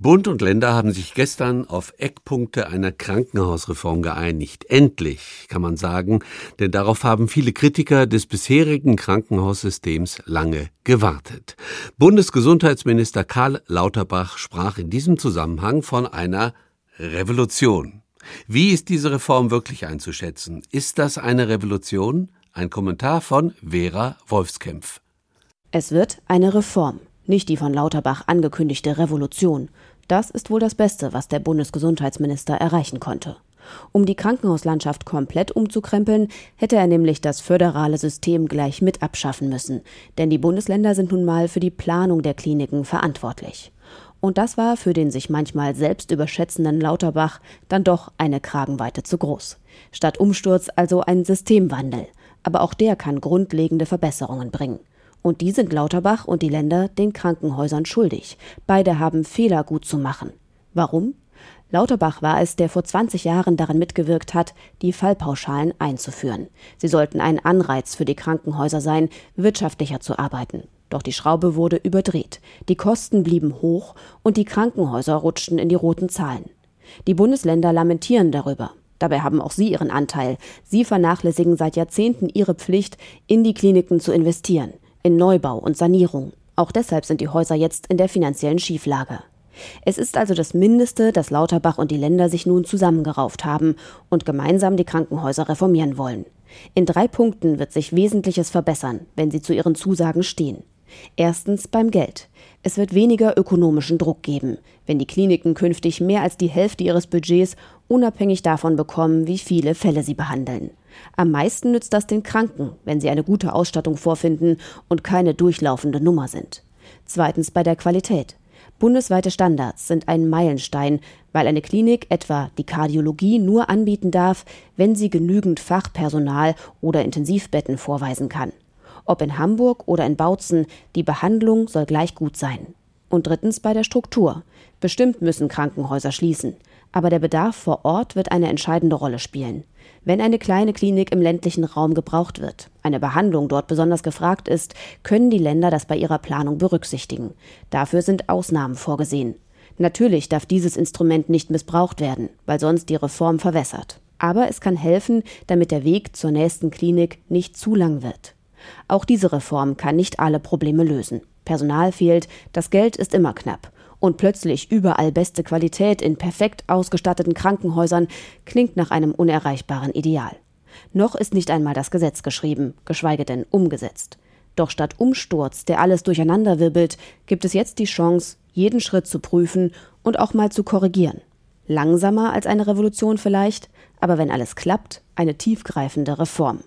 Bund und Länder haben sich gestern auf Eckpunkte einer Krankenhausreform geeinigt. Endlich, kann man sagen, denn darauf haben viele Kritiker des bisherigen Krankenhaussystems lange gewartet. Bundesgesundheitsminister Karl Lauterbach sprach in diesem Zusammenhang von einer Revolution. Wie ist diese Reform wirklich einzuschätzen? Ist das eine Revolution? Ein Kommentar von Vera Wolfskämpf. Es wird eine Reform nicht die von Lauterbach angekündigte Revolution. Das ist wohl das Beste, was der Bundesgesundheitsminister erreichen konnte. Um die Krankenhauslandschaft komplett umzukrempeln, hätte er nämlich das föderale System gleich mit abschaffen müssen, denn die Bundesländer sind nun mal für die Planung der Kliniken verantwortlich. Und das war für den sich manchmal selbst überschätzenden Lauterbach dann doch eine Kragenweite zu groß. Statt Umsturz also ein Systemwandel. Aber auch der kann grundlegende Verbesserungen bringen. Und die sind Lauterbach und die Länder den Krankenhäusern schuldig. Beide haben Fehler gut zu machen. Warum? Lauterbach war es, der vor 20 Jahren daran mitgewirkt hat, die Fallpauschalen einzuführen. Sie sollten ein Anreiz für die Krankenhäuser sein, wirtschaftlicher zu arbeiten. Doch die Schraube wurde überdreht. Die Kosten blieben hoch und die Krankenhäuser rutschten in die roten Zahlen. Die Bundesländer lamentieren darüber. Dabei haben auch sie ihren Anteil. Sie vernachlässigen seit Jahrzehnten ihre Pflicht, in die Kliniken zu investieren in Neubau und Sanierung. Auch deshalb sind die Häuser jetzt in der finanziellen Schieflage. Es ist also das Mindeste, dass Lauterbach und die Länder sich nun zusammengerauft haben und gemeinsam die Krankenhäuser reformieren wollen. In drei Punkten wird sich Wesentliches verbessern, wenn sie zu ihren Zusagen stehen. Erstens beim Geld. Es wird weniger ökonomischen Druck geben, wenn die Kliniken künftig mehr als die Hälfte ihres Budgets unabhängig davon bekommen, wie viele Fälle sie behandeln. Am meisten nützt das den Kranken, wenn sie eine gute Ausstattung vorfinden und keine durchlaufende Nummer sind. Zweitens bei der Qualität. Bundesweite Standards sind ein Meilenstein, weil eine Klinik etwa die Kardiologie nur anbieten darf, wenn sie genügend Fachpersonal oder Intensivbetten vorweisen kann. Ob in Hamburg oder in Bautzen, die Behandlung soll gleich gut sein. Und drittens bei der Struktur. Bestimmt müssen Krankenhäuser schließen. Aber der Bedarf vor Ort wird eine entscheidende Rolle spielen. Wenn eine kleine Klinik im ländlichen Raum gebraucht wird, eine Behandlung dort besonders gefragt ist, können die Länder das bei ihrer Planung berücksichtigen. Dafür sind Ausnahmen vorgesehen. Natürlich darf dieses Instrument nicht missbraucht werden, weil sonst die Reform verwässert. Aber es kann helfen, damit der Weg zur nächsten Klinik nicht zu lang wird. Auch diese Reform kann nicht alle Probleme lösen. Personal fehlt, das Geld ist immer knapp und plötzlich überall beste Qualität in perfekt ausgestatteten Krankenhäusern klingt nach einem unerreichbaren Ideal. Noch ist nicht einmal das Gesetz geschrieben, geschweige denn umgesetzt. Doch statt Umsturz, der alles durcheinanderwirbelt, gibt es jetzt die Chance, jeden Schritt zu prüfen und auch mal zu korrigieren. Langsamer als eine Revolution vielleicht, aber wenn alles klappt, eine tiefgreifende Reform.